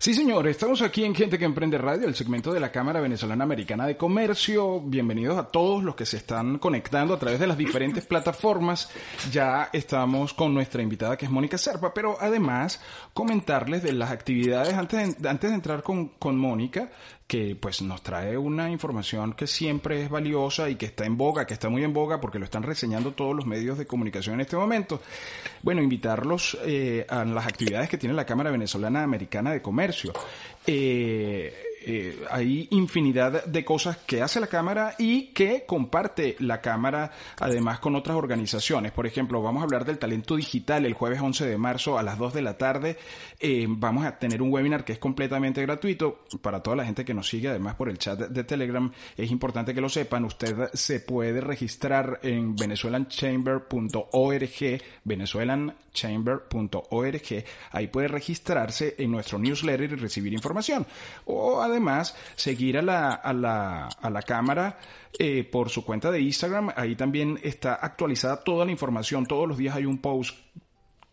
Sí, señor, estamos aquí en Gente que Emprende Radio, el segmento de la Cámara Venezolana Americana de Comercio. Bienvenidos a todos los que se están conectando a través de las diferentes plataformas. Ya estamos con nuestra invitada que es Mónica Serpa, pero además comentarles de las actividades antes de, antes de entrar con, con Mónica que pues nos trae una información que siempre es valiosa y que está en boga, que está muy en boga porque lo están reseñando todos los medios de comunicación en este momento. Bueno, invitarlos eh, a las actividades que tiene la Cámara Venezolana Americana de Comercio. Eh, eh, hay infinidad de cosas que hace la Cámara y que comparte la Cámara además con otras organizaciones. Por ejemplo, vamos a hablar del talento digital el jueves 11 de marzo a las 2 de la tarde. Eh, vamos a tener un webinar que es completamente gratuito para toda la gente que nos sigue, además por el chat de Telegram. Es importante que lo sepan. Usted se puede registrar en venezuelanchamber.org, venezuelanchamber.org. Ahí puede registrarse en nuestro newsletter y recibir información. O además seguir a la, a la, a la cámara eh, por su cuenta de Instagram. Ahí también está actualizada toda la información. Todos los días hay un post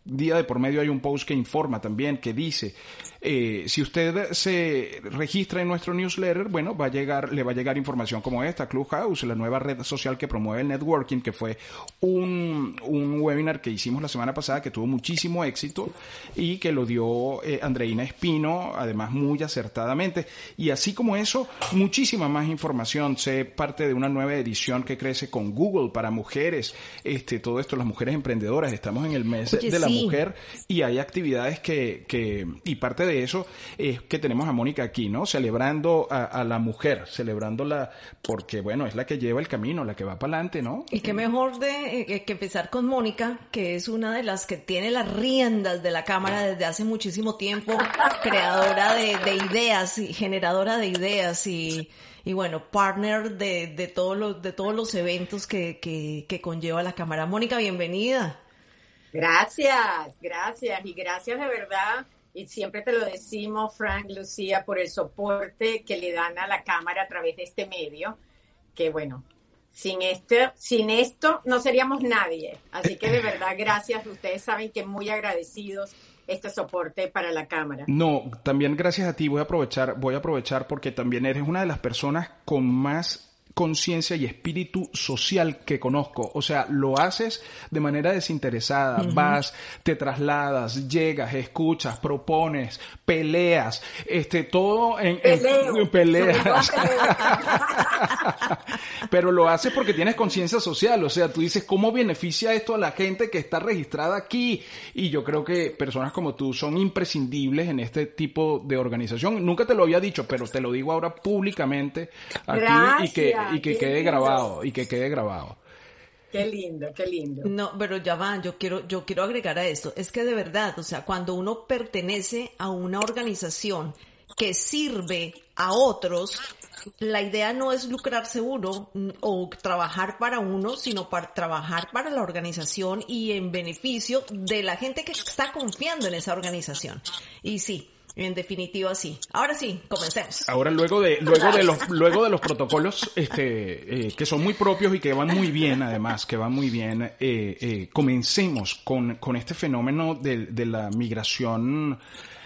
día de por medio hay un post que informa también, que dice, eh, si usted se registra en nuestro newsletter, bueno, va a llegar, le va a llegar información como esta, Clubhouse, la nueva red social que promueve el networking, que fue un, un webinar que hicimos la semana pasada que tuvo muchísimo éxito y que lo dio eh, Andreina Espino, además muy acertadamente. Y así como eso, muchísima más información. Sé parte de una nueva edición que crece con Google para mujeres, este, todo esto, las mujeres emprendedoras. Estamos en el mes Oye, de la sí. Mujer y hay actividades que, que, y parte de eso es que tenemos a Mónica aquí, ¿no? Celebrando a, a la mujer, celebrándola porque, bueno, es la que lleva el camino, la que va para adelante, ¿no? Y qué mejor de eh, que empezar con Mónica, que es una de las que tiene las riendas de la cámara desde hace muchísimo tiempo, creadora de, de ideas y generadora de ideas y, y bueno, partner de, de todos los, de todos los eventos que, que, que conlleva la cámara. Mónica, bienvenida. Gracias, gracias y gracias de verdad. Y siempre te lo decimos, Frank, Lucía, por el soporte que le dan a la cámara a través de este medio, que bueno, sin esto, sin esto no seríamos nadie. Así que de verdad, gracias. Ustedes saben que muy agradecidos este soporte para la cámara. No, también gracias a ti voy a aprovechar, voy a aprovechar porque también eres una de las personas con más conciencia y espíritu social que conozco. O sea, lo haces de manera desinteresada. Vas, te trasladas, llegas, escuchas, propones, peleas, este, todo en, peleas. Pero lo haces porque tienes conciencia social. O sea, tú dices, ¿cómo beneficia esto a la gente que está registrada aquí? Y yo creo que personas como tú son imprescindibles en este tipo de organización. Nunca te lo había dicho, pero te lo digo ahora públicamente aquí y que, Gracias, y que quede lindo. grabado, y que quede grabado. Qué lindo, qué lindo. No, pero ya va, yo quiero, yo quiero agregar a esto. Es que de verdad, o sea, cuando uno pertenece a una organización que sirve a otros, la idea no es lucrarse uno mm, o trabajar para uno, sino para trabajar para la organización y en beneficio de la gente que está confiando en esa organización. Y sí, en definitiva sí. Ahora sí, comencemos. Ahora luego de luego de los luego de los protocolos este eh, que son muy propios y que van muy bien además que van muy bien eh, eh, comencemos con con este fenómeno de, de la migración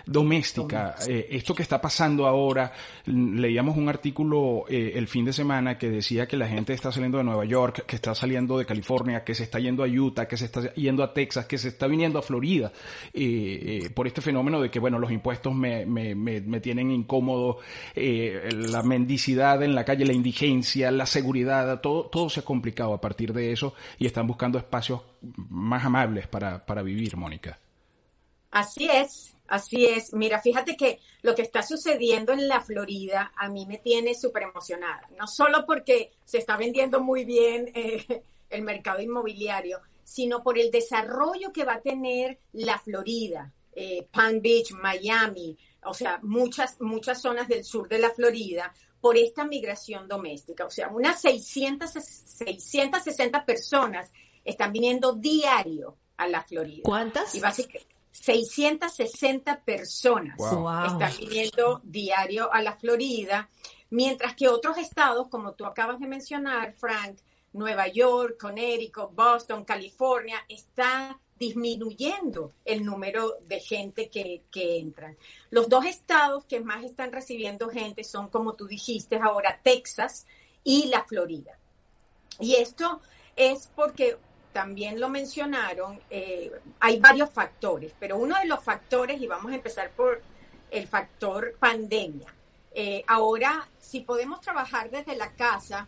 doméstica, eh, esto que está pasando ahora, leíamos un artículo eh, el fin de semana que decía que la gente está saliendo de Nueva York, que está saliendo de California, que se está yendo a Utah, que se está yendo a Texas, que se está viniendo a Florida, eh, por este fenómeno de que, bueno, los impuestos me, me, me, me tienen incómodo, la mendicidad en la calle, la indigencia, la seguridad, todo, todo se ha complicado a partir de eso y están buscando espacios más amables para, para vivir, Mónica. Así es, así es. Mira, fíjate que lo que está sucediendo en la Florida a mí me tiene súper emocionada. No solo porque se está vendiendo muy bien eh, el mercado inmobiliario, sino por el desarrollo que va a tener la Florida, eh, Palm Beach, Miami, o sea, muchas, muchas zonas del sur de la Florida, por esta migración doméstica. O sea, unas 600, 660 personas están viniendo diario a la Florida. ¿Cuántas? Y básicamente 660 personas están viniendo diario a la Florida, mientras que otros estados, como tú acabas de mencionar, Frank, Nueva York, Connecticut, Boston, California, están disminuyendo el número de gente que, que entran. Los dos estados que más están recibiendo gente son, como tú dijiste ahora, Texas y la Florida. Y esto es porque también lo mencionaron, eh, hay varios factores, pero uno de los factores, y vamos a empezar por el factor pandemia. Eh, ahora, si podemos trabajar desde la casa,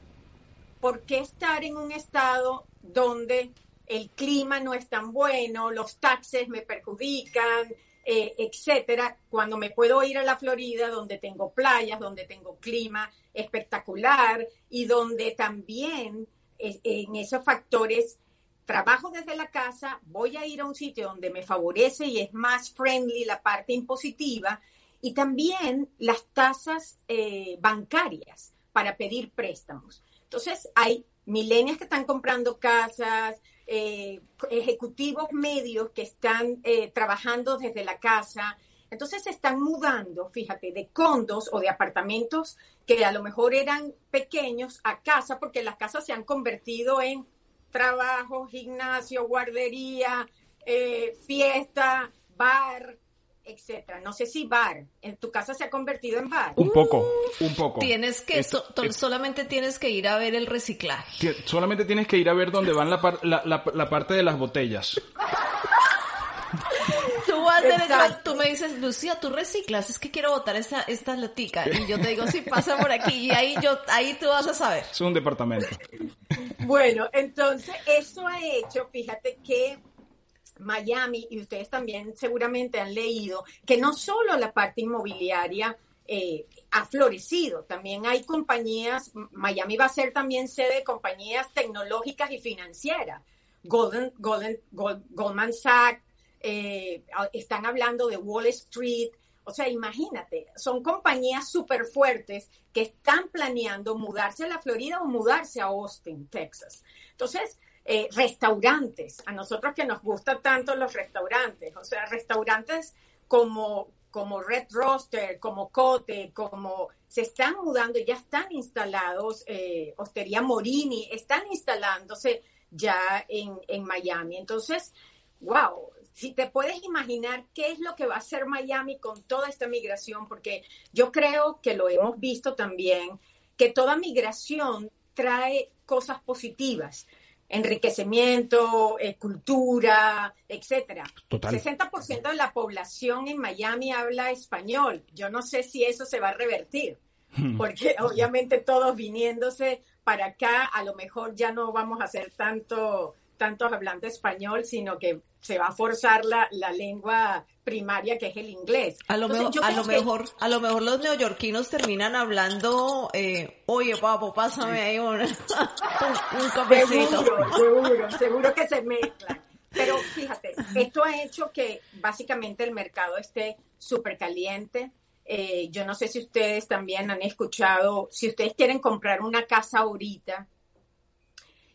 ¿por qué estar en un estado donde el clima no es tan bueno, los taxes me perjudican, eh, etcétera, cuando me puedo ir a la Florida, donde tengo playas, donde tengo clima espectacular y donde también en esos factores trabajo desde la casa, voy a ir a un sitio donde me favorece y es más friendly la parte impositiva y también las tasas eh, bancarias para pedir préstamos. Entonces, hay milenias que están comprando casas, eh, ejecutivos medios que están eh, trabajando desde la casa. Entonces se están mudando, fíjate, de condos o de apartamentos que a lo mejor eran pequeños a casa porque las casas se han convertido en trabajo, gimnasio, guardería, eh, fiesta, bar, etcétera. No sé si bar, en tu casa se ha convertido en bar. Un poco, un poco. Tienes que, solamente tienes que ir a ver el reciclaje. Solamente tienes que ir a ver dónde van la, la parte de las botellas. tú me dices, Lucía, tú reciclas, es que quiero botar esta, esta latica. Y yo te digo, sí, pasa por aquí. Y ahí, yo, ahí tú vas a saber. Es un departamento. Bueno, entonces eso ha hecho, fíjate que Miami, y ustedes también seguramente han leído, que no solo la parte inmobiliaria eh, ha florecido, también hay compañías, Miami va a ser también sede de compañías tecnológicas y financieras. Golden, Golden, Goldman Sachs, eh, están hablando de Wall Street. O sea, imagínate, son compañías súper fuertes que están planeando mudarse a la Florida o mudarse a Austin, Texas. Entonces, eh, restaurantes, a nosotros que nos gustan tanto los restaurantes, o sea, restaurantes como, como Red Roster, como Cote, como se están mudando, ya están instalados, eh, Hostería Morini, están instalándose ya en, en Miami. Entonces, wow, si te puedes imaginar qué es lo que va a hacer Miami con toda esta migración, porque yo creo que lo hemos visto también, que toda migración trae cosas positivas, enriquecimiento, eh, cultura, etcétera. Total. 60% de la población en Miami habla español. Yo no sé si eso se va a revertir, hmm. porque obviamente todos viniéndose para acá, a lo mejor ya no vamos a hacer tanto tantos hablando español, sino que se va a forzar la, la lengua primaria que es el inglés. A lo, mejor, a lo mejor, a lo mejor los neoyorquinos terminan hablando, eh, oye papo, pásame ahí un, un, cafecito. Seguro, seguro, seguro que se mezclan. Pero fíjate, esto ha hecho que básicamente el mercado esté súper caliente. Eh, yo no sé si ustedes también han escuchado, si ustedes quieren comprar una casa ahorita,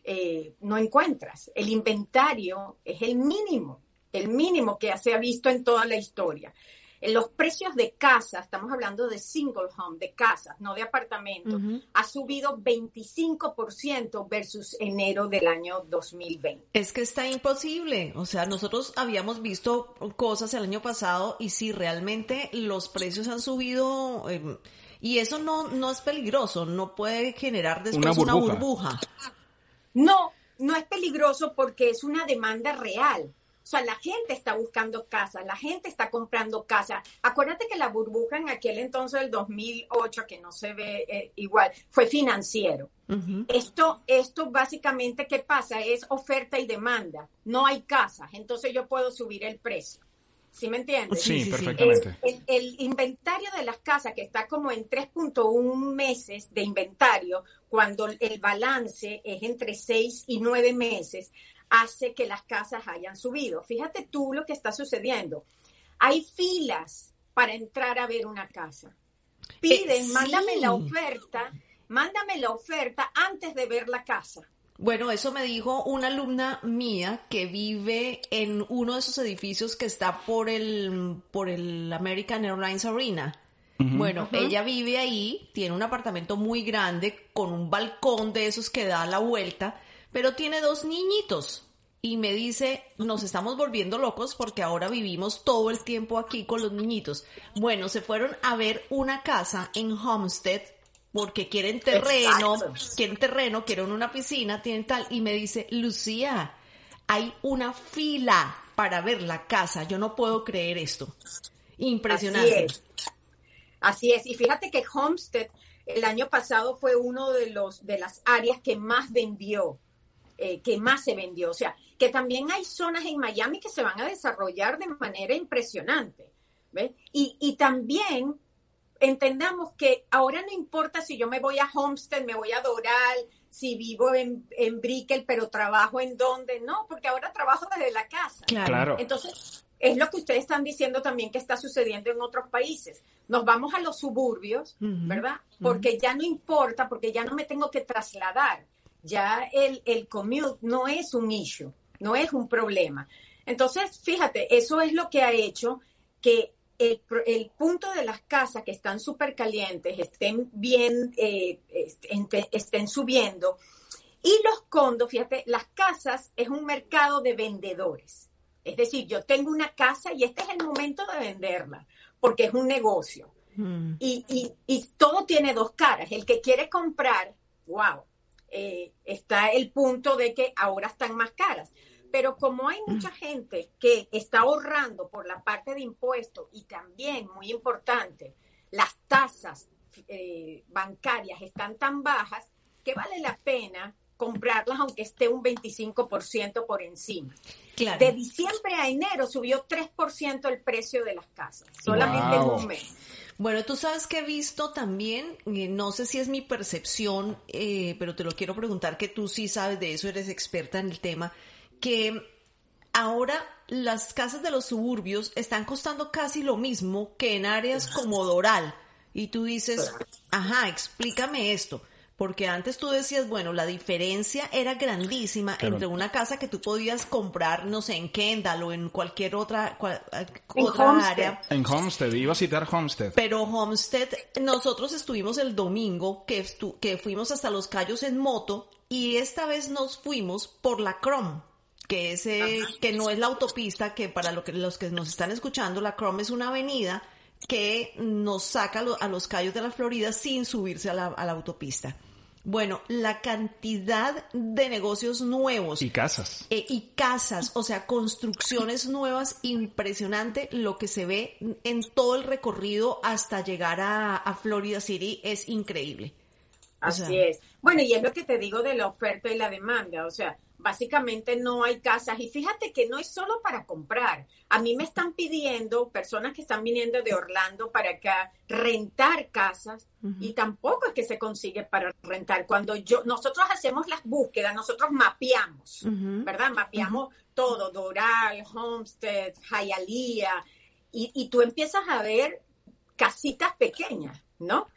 eh, no encuentras. El inventario es el mínimo, el mínimo que se ha visto en toda la historia. los precios de casa, estamos hablando de single home, de casas, no de apartamentos, ha subido 25% versus enero del año 2020. Es que está imposible. O sea, nosotros habíamos visto cosas el año pasado y si realmente los precios han subido em, y eso no, no es peligroso, no puede generar después una burbuja. No, no es peligroso porque es una demanda real. O sea, la gente está buscando casa, la gente está comprando casa. Acuérdate que la burbuja en aquel entonces del 2008, que no se ve eh, igual, fue financiero. Esto, esto básicamente, ¿qué pasa? Es oferta y demanda. No hay casas, entonces yo puedo subir el precio. ¿Sí me entiendes? Sí, perfectamente. El, el, inventario de las casas, que está como en 3.1 meses de inventario, cuando el balance es entre 6 y 9 meses, hace que las casas hayan subido. Fíjate tú lo que está sucediendo. Hay filas para entrar a ver una casa. Piden, eh, mándame la oferta, mándame la oferta antes de ver la casa. Bueno, eso me dijo una alumna mía que vive en uno de esos edificios que está por el, por el American Airlines Arena. Bueno, ella vive ahí, tiene un apartamento muy grande con un balcón de esos que da la vuelta, pero tiene dos niñitos y me dice, nos estamos volviendo locos porque ahora vivimos todo el tiempo aquí con los niñitos. Bueno, se fueron a ver una casa en Homestead porque quieren terreno, quieren terreno, quieren una piscina, tienen tal. Y me dice, Lucía, hay una fila para ver la casa. Yo no puedo creer esto. Impresionante. Así es. Así es. Y fíjate que Homestead el año pasado fue uno de los de las áreas que más vendió eh, que más se vendió. O sea, que también hay zonas en Miami que se van a desarrollar de manera impresionante. ¿ves? Y, y también entendamos que ahora no importa si yo me voy a Homestead, me voy a Doral, si vivo en, en Brickell, pero trabajo en donde, no, porque ahora trabajo desde la casa. Claro. Entonces, es lo que ustedes están diciendo también que está sucediendo en otros países. Nos vamos a los suburbios, ¿verdad? Porque ya no importa, porque ya no me tengo que trasladar ya el, el commute no es un issue, no es un problema. Entonces, fíjate, eso es lo que ha hecho que el, el punto de las casas que están súper calientes estén bien, eh, estén, subiendo. Y los condos, fíjate, las casas es un mercado de vendedores. Es decir, yo tengo una casa y este es el momento de venderla, porque es un negocio. Mm. Y, y, y todo tiene dos caras. El que quiere comprar, wow, eh, está el punto de que ahora están más caras. Pero como hay mucha gente que está ahorrando por la parte de impuestos y también, muy importante, las tasas eh, bancarias están tan bajas que vale la pena comprarlas aunque esté un 25% por encima. De diciembre a enero subió 3% el precio de las casas, solamente en un mes. Bueno, tú sabes que he visto también, eh, no sé si es mi percepción, eh, pero te lo quiero preguntar, que tú sí sabes de eso, eres experta en el tema, que ahora las casas de los suburbios están costando casi lo mismo que en áreas como Doral. Y tú dices, ajá, explícame esto. Porque antes tú decías, bueno, la diferencia era grandísima entre una casa que tú podías comprar, no sé, en Kendall o en cualquier otra, otra área. En Homestead, iba a citar Homestead. Pero Homestead, nosotros estuvimos el domingo que, que fuimos hasta Los Cayos en moto y esta vez nos fuimos por la Chrome que ese, que no es la autopista, que para lo que, los que nos están escuchando, la Chrome es una avenida que nos saca a los Cayos de la Florida sin subirse a la, a la autopista. Bueno, la cantidad de negocios nuevos. Y casas. Eh, y casas, o sea, construcciones nuevas, impresionante lo que se ve en todo el recorrido hasta llegar a, Florida City, es increíble. Así es. Bueno, y es lo que te digo de la oferta y la demanda, o sea, básicamente no hay casas. Y fíjate que no es solo para comprar. A mí me están pidiendo personas que están viniendo de Orlando para acá rentar casas y tampoco es que se consigue para rentar. Cuando yo, nosotros hacemos las búsquedas, nosotros mapeamos, ¿verdad? Mapeamos todo, Doral, Homestead, Hialeah, y, y tú empiezas a ver casitas pequeñas ¿no?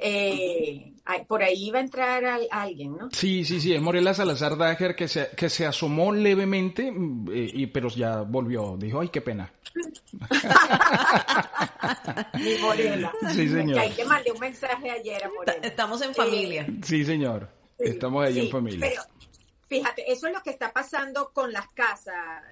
Eh, por ahí va a entrar alguien, ¿no? Sí, sí, sí, es Morela Salazar Dager que se, que se asomó levemente, mm, eh, y, pero ya volvió, dijo, ay, qué pena. Mi Morela. Sí, señor. Que un mensaje ayer a Morela. Estamos en familia. Eh, sí, señor. Estamos ahí en familia. Pero fíjate, eso es lo que está pasando con las casas,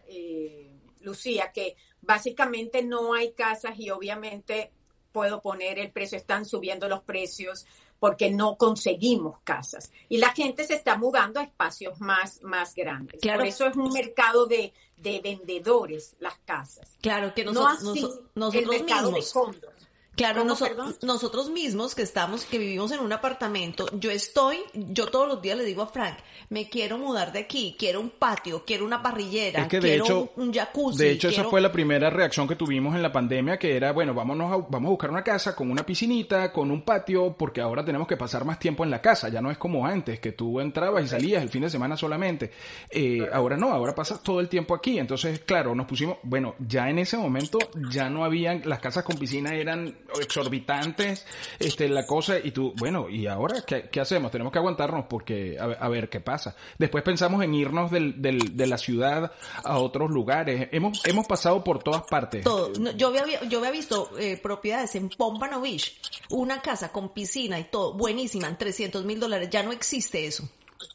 Lucía, que básicamente no hay casas y obviamente puedo poner el precio, están subiendo los precios porque no conseguimos casas. Y la gente se está mudando a espacios más, más grandes. Claro. Por eso es un mercado de, de vendedores las casas. Claro, que nosotros, nosotros el mercado mismos. De fondos. Claro, nosotros mismos que estamos, que vivimos en un apartamento, yo estoy, yo todos los días le digo a Frank, me quiero mudar de aquí, quiero un patio, quiero una parrillera, quiero un, jacuzzi. De hecho, esa fue la primera reacción que tuvimos en la pandemia, que era, bueno, vámonos a, vamos a buscar una casa con una piscinita, con un patio, porque ahora tenemos que pasar más tiempo en la casa, ya no es como antes, que tú entrabas y salías el fin de semana solamente. Eh, ahora no, ahora pasas todo el tiempo aquí. Entonces, claro, nos pusimos, bueno, ya en ese momento ya no habían, las casas con piscina eran exorbitantes, este, la cosa, y tú, bueno, ¿y ahora qué, hacemos? Tenemos que aguantarnos porque, a, ver qué pasa. Después pensamos en irnos del, del, de la ciudad a otros lugares. Hemos, hemos pasado por todas partes. Todo. yo, había, yo había visto eh, propiedades en Pompano Beach, una casa con piscina y todo, buenísima, en 300 mil dólares. Ya no existe eso.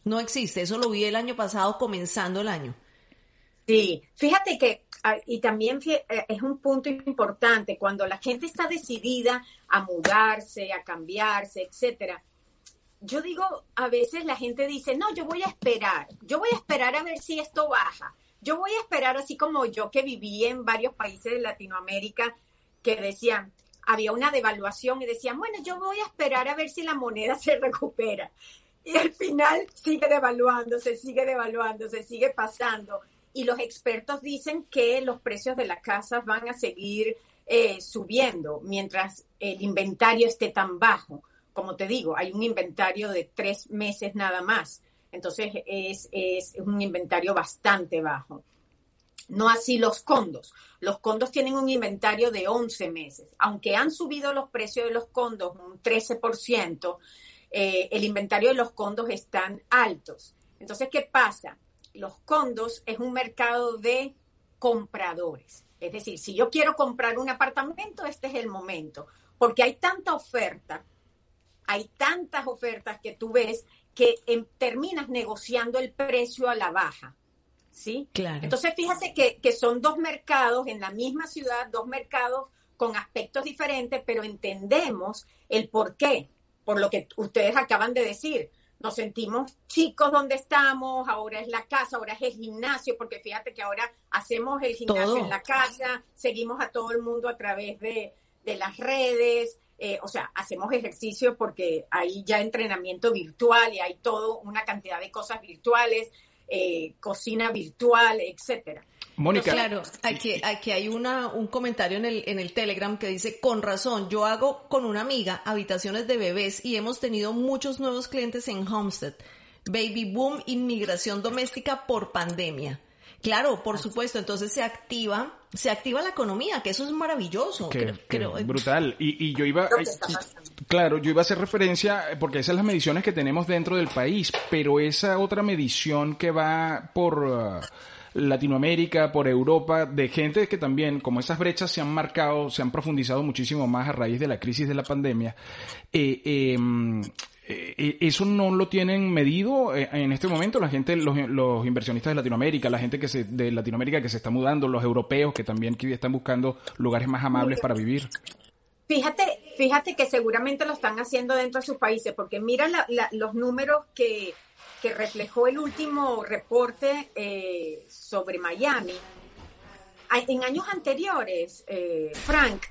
No existe. Eso lo vi el año pasado, comenzando el año. Sí, fíjate que, y también eh, es un punto importante, cuando la gente está decidida a mudarse, a cambiarse, etcétera. Yo digo, a veces la gente dice, no, yo voy a esperar, yo voy a esperar a ver si esto baja. Yo voy a esperar, así como yo que viví en varios países de Latinoamérica, que decían, había una devaluación y decían, bueno, yo voy a esperar a ver si la moneda se recupera. Y al final sigue devaluándose, sigue devaluándose, sigue pasando y los expertos dicen que los precios de las casas van a seguir eh, subiendo mientras el inventario esté tan bajo. Como te digo, hay un inventario de tres meses nada más. Entonces es, es un inventario bastante bajo. No así los condos. Los condos tienen un inventario de 11 meses. Aunque han subido los precios de los condos un 13%, eh, el inventario de los condos están altos. Entonces, ¿qué pasa? Los condos es un mercado de compradores. Es decir, si yo quiero comprar un apartamento, este es el momento, porque hay tanta oferta, hay tantas ofertas que tú ves que terminas negociando el precio a la baja. ¿Sí? Claro. Entonces, fíjate que, que son dos mercados en la misma ciudad, dos mercados con aspectos diferentes, pero entendemos el por qué, por lo que ustedes acaban de decir nos sentimos chicos donde estamos, ahora es la casa, ahora es el gimnasio, porque fíjate que ahora hacemos el gimnasio en la casa, seguimos a todo el mundo a través de, las redes, eh, o sea, hacemos ejercicio porque hay ya entrenamiento virtual y hay todo una cantidad de cosas virtuales, eh, cocina virtual, etcétera. Mónica. Claro, aquí, aquí hay una, un comentario en el, en el Telegram que dice, con razón, yo hago con una amiga habitaciones de bebés y hemos tenido muchos nuevos clientes en Homestead. Baby boom, inmigración doméstica por pandemia. Claro, por supuesto, entonces se activa, se activa la economía, que eso es maravilloso. creo, brutal. Y, y yo iba, claro, yo iba a hacer referencia, porque esas son las mediciones que tenemos dentro del país, pero esa otra medición que va por... Uh, Latinoamérica, por Europa, de gente que también, como esas brechas se han marcado, se han profundizado muchísimo más a raíz de la crisis de la pandemia, eh, em, eh, eso no lo tienen medido eh, en este momento la gente, los, los, inversionistas de Latinoamérica, la gente que se, de Latinoamérica que se está mudando, los europeos que también están buscando lugares más amables para vivir. Fíjate, fíjate que seguramente lo están haciendo dentro de sus países, porque mira los números que que reflejó el último reporte eh, sobre Miami. En años anteriores, eh, Frank,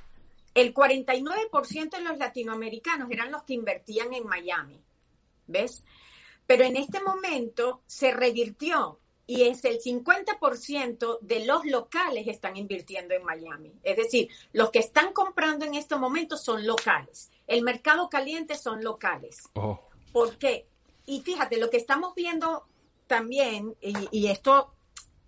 el 49% de los latinoamericanos eran los que invertían en Miami, ¿ves? Pero en este momento se revirtió y es el 50% de los locales están invirtiendo en Miami. Es decir, los que están comprando en este momento son locales. El mercado caliente son locales. Oh. ¿Por qué? Y fíjate, lo que estamos viendo también, y, esto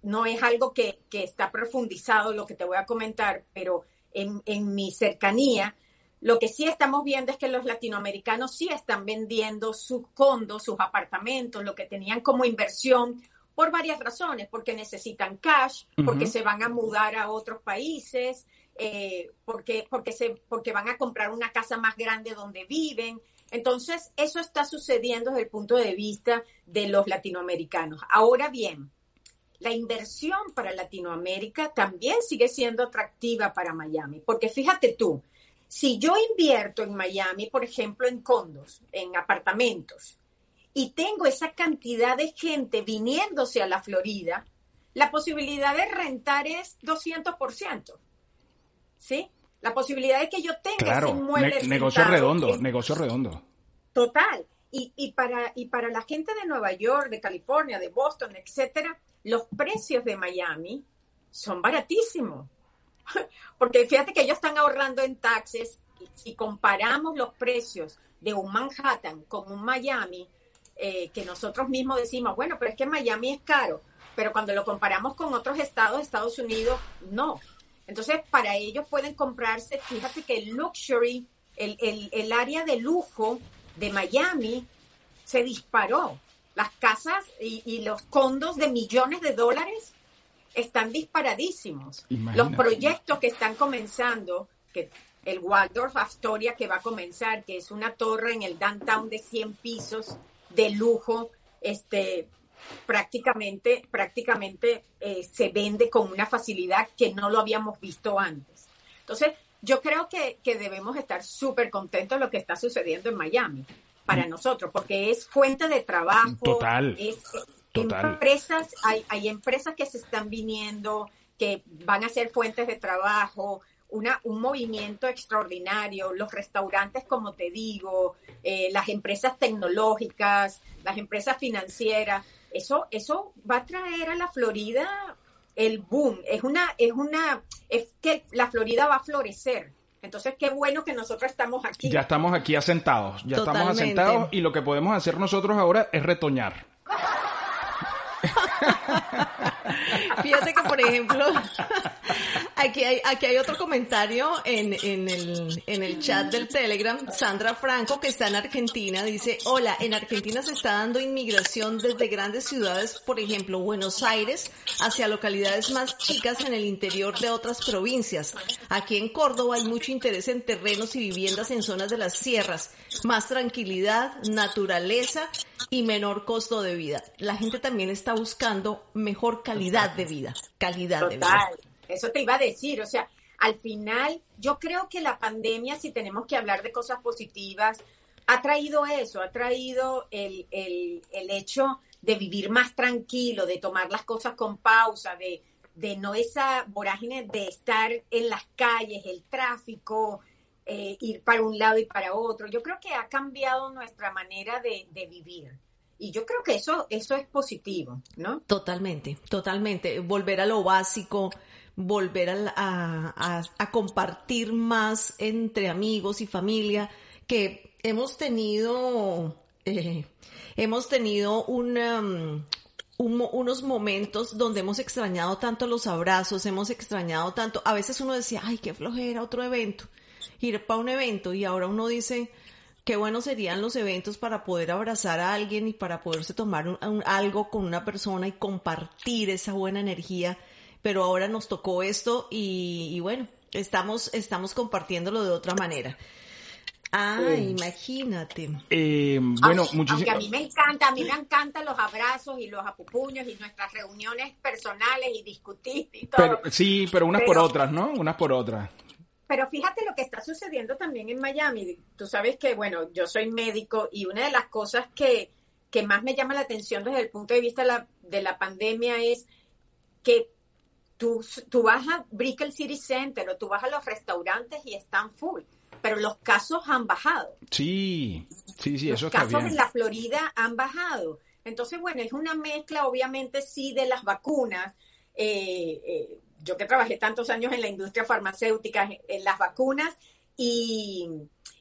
no es algo que, está profundizado, lo que te voy a comentar, pero en, mi cercanía Lo que sí estamos viendo es que los latinoamericanos sí están vendiendo sus condos, sus apartamentos, lo que tenían como inversión por varias razones, porque necesitan cash, porque se van a mudar a otros países, eh, porque, porque, se, porque van a comprar una casa más grande donde viven. Entonces, eso está sucediendo desde el punto de vista de los latinoamericanos. Ahora bien, la inversión para Latinoamérica también sigue siendo atractiva para Miami, porque fíjate tú, si yo invierto en Miami, por ejemplo, en condos, en apartamentos, y tengo esa cantidad de gente viniéndose a la Florida, la posibilidad de rentar es 200%. ¿Sí? La posibilidad de que yo tenga ese inmueble. negocio redondo, negocio redondo. Total. Y, y, para, y para la gente de Nueva York, de California, de Boston, etcétera, los precios de Miami son baratísimos. Porque fíjate que ellos están ahorrando en taxes. Si comparamos los precios de un Manhattan con un Miami, eh, que nosotros mismos decimos, bueno, pero es que Miami es caro, pero cuando lo comparamos con otros estados de Estados Unidos, no. Entonces, para ellos pueden comprarse, fíjate que el luxury, el, el, el área de lujo de Miami se disparó. Las casas y, y los condos de millones de dólares están disparadísimos. Los proyectos que están comenzando, que el Waldorf Astoria que va a comenzar, que es una torre en el downtown de 100 pisos de lujo, este prácticamente prácticamente eh, se vende con una facilidad que no lo habíamos visto antes. Entonces, yo creo que, que debemos estar súper contentos de lo que está sucediendo en Miami para mm. nosotros, porque es fuente de trabajo. Total. Es, Empresas, hay, hay empresas que se están viniendo, que van a ser fuentes de trabajo, una, un movimiento extraordinario, los restaurantes, como te digo, eh, las empresas tecnológicas, las empresas financieras, eso, eso va a traer a la Florida el boom, es una, es una, es que la Florida va a florecer. Entonces, qué bueno que nosotros estamos aquí. Ya estamos aquí asentados, ya estamos asentados y lo que podemos hacer nosotros ahora es retoñar. Fíjate que, por ejemplo, aquí hay, aquí hay otro comentario en, en, el, en el chat del Telegram. Sandra Franco, que está en Argentina, dice, hola, en Argentina se está dando inmigración desde grandes ciudades, por ejemplo, Buenos Aires, hacia localidades más chicas en el interior de otras provincias. Aquí en Córdoba hay mucho interés en terrenos y viviendas en zonas de las sierras, más tranquilidad, naturaleza y menor costo de vida. La gente también está buscando mejor calidad de vida, calidad de vida. Eso te iba a decir, o sea, al final yo creo que la pandemia, si tenemos que hablar de cosas positivas, ha traído eso, ha traído el, el, el hecho de vivir más tranquilo, de tomar las cosas con pausa, de, de no esa vorágine de estar en las calles, el tráfico, eh, ir para un lado y para otro. Yo creo que ha cambiado nuestra manera de, vivir. Y yo creo que eso, eso es positivo, ¿no? Totalmente, totalmente. Volver a lo básico, volver a, a, compartir más entre amigos y familia, que hemos tenido, eh, hemos tenido um, unos momentos donde hemos extrañado tanto los abrazos, hemos extrañado tanto, a veces uno decía, ay, qué flojera, otro evento ir para un evento y ahora uno dice, qué bueno serían los eventos para poder abrazar a alguien y para poderse tomar algo con una persona y compartir esa buena energía. Pero ahora nos tocó esto y, bueno, estamos, estamos compartiéndolo de otra manera. Ah, imagínate. Eh, bueno, muchísimas. a mí me encanta, a mí me encantan los abrazos y los apupuños y nuestras reuniones personales y discutir y todo. sí, pero unas por otras, ¿no? Unas por otras. Pero fíjate lo que está sucediendo también en Miami. Tú sabes que, bueno, yo soy médico y una de las cosas que, que más me llama la atención desde el punto de vista de la, de la pandemia es que tú, tú vas a Brickell City Center o tú vas a los restaurantes y están full, pero los casos han bajado. Sí, sí, sí, eso está bien. Los casos en la Florida han bajado. Entonces, bueno, es una mezcla, obviamente, sí, de las vacunas. Eh, eh, yo que trabajé tantos años en la industria farmacéutica, en las vacunas, y,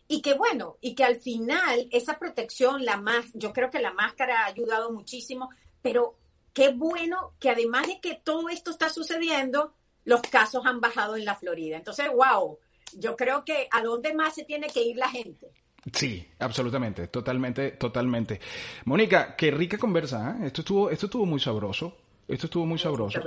y que bueno, y que al final esa protección, la más, yo creo que la máscara ha ayudado muchísimo, pero qué bueno que además de que todo esto está sucediendo, los casos han bajado en la Florida. Entonces, wow, yo creo que a dónde más se tiene que ir la gente. Sí, absolutamente, totalmente, totalmente. Mónica, qué rica conversa, ¿eh? Esto estuvo, esto estuvo muy sabroso. Esto estuvo muy sabroso.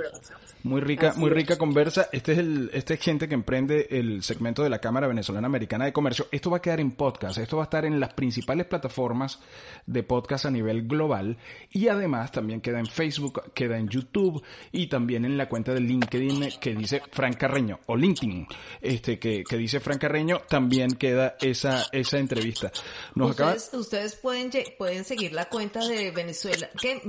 Muy rica, muy rica conversa. Este es el, este es gente que emprende el segmento de la Cámara Venezolana Americana de Comercio. Esto va a quedar en podcast. Esto va a estar en las principales plataformas de podcast a nivel global. Y además también queda en Facebook, queda en YouTube y también en la cuenta de LinkedIn que dice Frank Carreño o LinkedIn, este que, que dice Frank Carreño, también queda esa, esa entrevista. Nos ustedes, ustedes pueden, pueden seguir la cuenta de Venezuela. ¿Qué?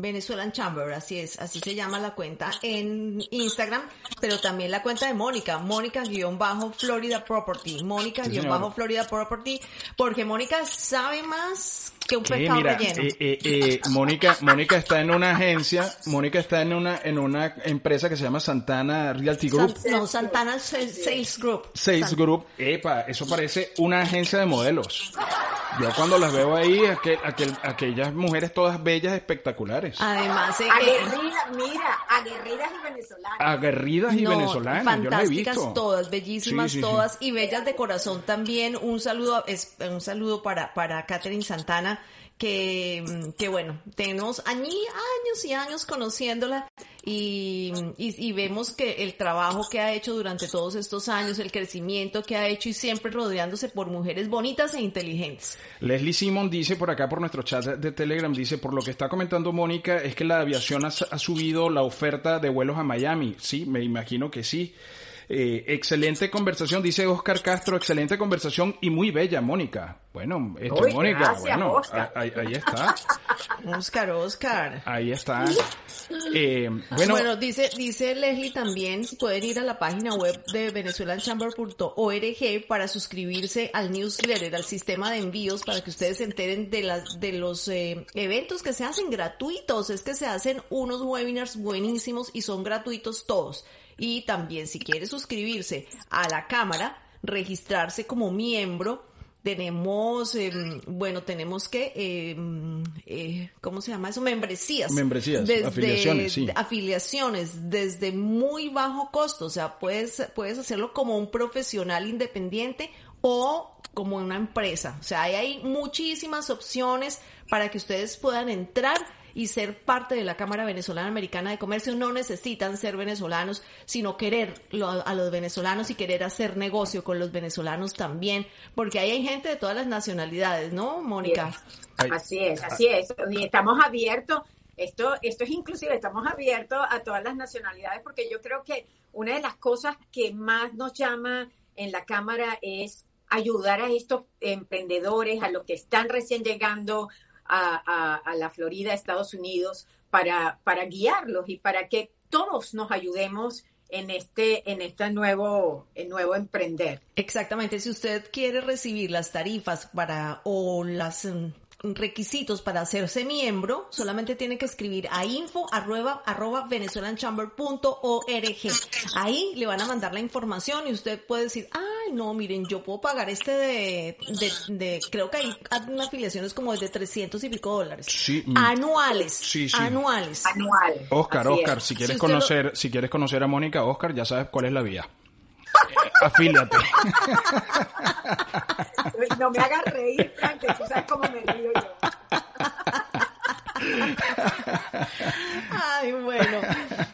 Venezuelan Chamber, así es, así se llama la cuenta en Instagram, pero también la cuenta de Mónica, Mónica-Florida Property, Mónica-Florida Property, porque Mónica sabe más que un pescado mira, relleno. Eh, eh, eh, Mónica, Mónica está en una agencia, Mónica está en una, en una empresa que se llama Santana Realty Group. no, Santana Sales Group. Sales Group, epa, eso parece una agencia de modelos. Yo cuando las veo ahí, aquel, aquel, aquellas mujeres todas bellas, espectaculares. Además, eh, aguerridas, mira, aguerridas y venezolanas. Aguerridas y venezolanas, fantásticas yo todas, bellísimas todas y bellas de corazón también. Un saludo, es, un saludo para, para Catherine Santana que, que bueno, tenemos años y años conociéndola y, y, vemos que el trabajo que ha hecho durante todos estos años, el crecimiento que ha hecho y siempre rodeándose por mujeres bonitas e inteligentes. Leslie Simon dice por acá, por nuestro chat de Telegram, dice, por lo que está comentando Mónica, es que la aviación ha, ha subido la oferta de vuelos a Miami. Sí, me imagino que sí. Eh, excelente conversación, dice Oscar Castro, excelente conversación y muy bella, Mónica. Bueno, esto, Mónica, bueno, Ahí, está. Oscar, Oscar. Ahí está. Eh, bueno, bueno, dice, dice Leslie también, pueden ir a la página web de venezolanchamber.org para suscribirse al newsletter, al sistema de envíos, para que ustedes se enteren de las, de los eh, eventos que se hacen gratuitos. Es que se hacen unos webinars buenísimos y son gratuitos todos. Y también si quiere suscribirse a la cámara, registrarse como miembro, tenemos, em, bueno, tenemos que, em, eh, ¿cómo se llama eso? Membresías. Membresías, afiliaciones, sí. Afiliaciones desde muy bajo costo, o sea, puedes, puedes hacerlo como un profesional independiente o como una empresa. O sea, hay muchísimas opciones para que ustedes puedan entrar y ser parte de la Cámara Venezolana Americana de Comercio no necesitan ser venezolanos, sino querer a los venezolanos y querer hacer negocio con los venezolanos también, porque ahí hay gente de todas las nacionalidades, ¿no, Mónica? Así es, así es. Y estamos abiertos, esto, esto es inclusive, estamos abiertos a todas las nacionalidades, porque yo creo que una de las cosas que más nos llama en la Cámara es ayudar a estos emprendedores, a los que están recién llegando, a, la Florida, Estados Unidos, para, para guiarlos y para que todos nos ayudemos en este, en este nuevo, nuevo emprender. Exactamente. Si usted quiere recibir las tarifas para o las mm, requisitos para hacerse miembro, solamente tiene que escribir a info arroba, arroba venezolanchamber.org. Ahí le van a mandar la información y usted puede decir, ay, no, miren, yo puedo pagar este de, de, creo que hay una afiliaciones como de 300 y pico dólares. Sí. Mm. Anuales. Sí, sí. Anuales. Anuales. Oscar, Oscar, si quieres conocer, si quieres conocer a Mónica, Oscar, ya sabes cuál es la vía. Afíliate. No me hagas reír, Frank, tú sabes cómo me río yo. Ay, bueno.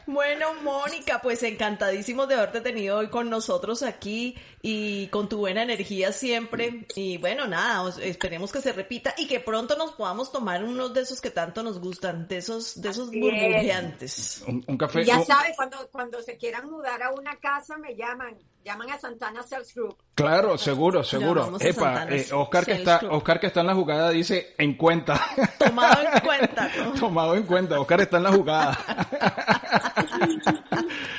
Bueno, Mónica, pues encantadísimos de haberte tenido hoy con nosotros aquí y con tu buena energía siempre. Y bueno, nada, esperemos que se repita y que pronto nos podamos tomar unos de esos que tanto nos gustan, de esos, de esos burbujeantes. Un, café. ya sabes, cuando, cuando se quieran mudar a una casa me llaman. Llaman a Santana Sales Group. Claro, seguro, seguro. Epa, eh, Oscar que está, Oscar que está en la jugada dice en cuenta. Tomado en cuenta. Tomado en cuenta. Oscar está en la jugada.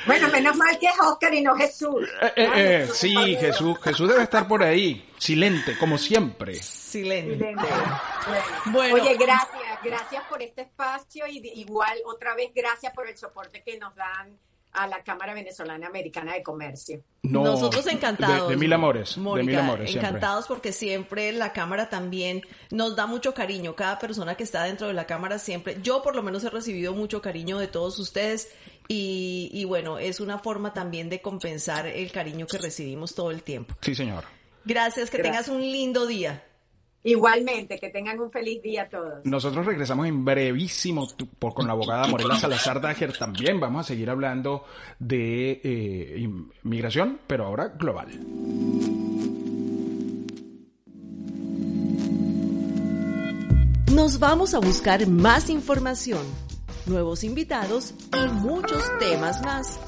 bueno, menos mal que es Oscar y no Jesús. Eh, eh, sí, Jesús, Jesús debe estar por ahí, silente, como siempre. Silente. Bueno. Oye, gracias, gracias por este espacio y igual otra vez gracias por el soporte que nos dan a la Cámara Venezolana Americana de Comercio. Nosotros encantados. De, mil amores. Mónica, de mil amores. Encantados porque siempre la Cámara también nos da mucho cariño. Cada persona que está dentro de la Cámara siempre, yo por lo menos he recibido mucho cariño de todos ustedes y, y bueno, es una forma también de compensar el cariño que recibimos todo el tiempo. Sí, señor. Gracias, que tengas un lindo día. Igualmente, que tengan un feliz día todos. Nosotros regresamos en brevísimo por, con la abogada Morela Salazar Dager. También vamos a seguir hablando de eh, migración, pero ahora global. Nos vamos a buscar más información, nuevos invitados y muchos temas más.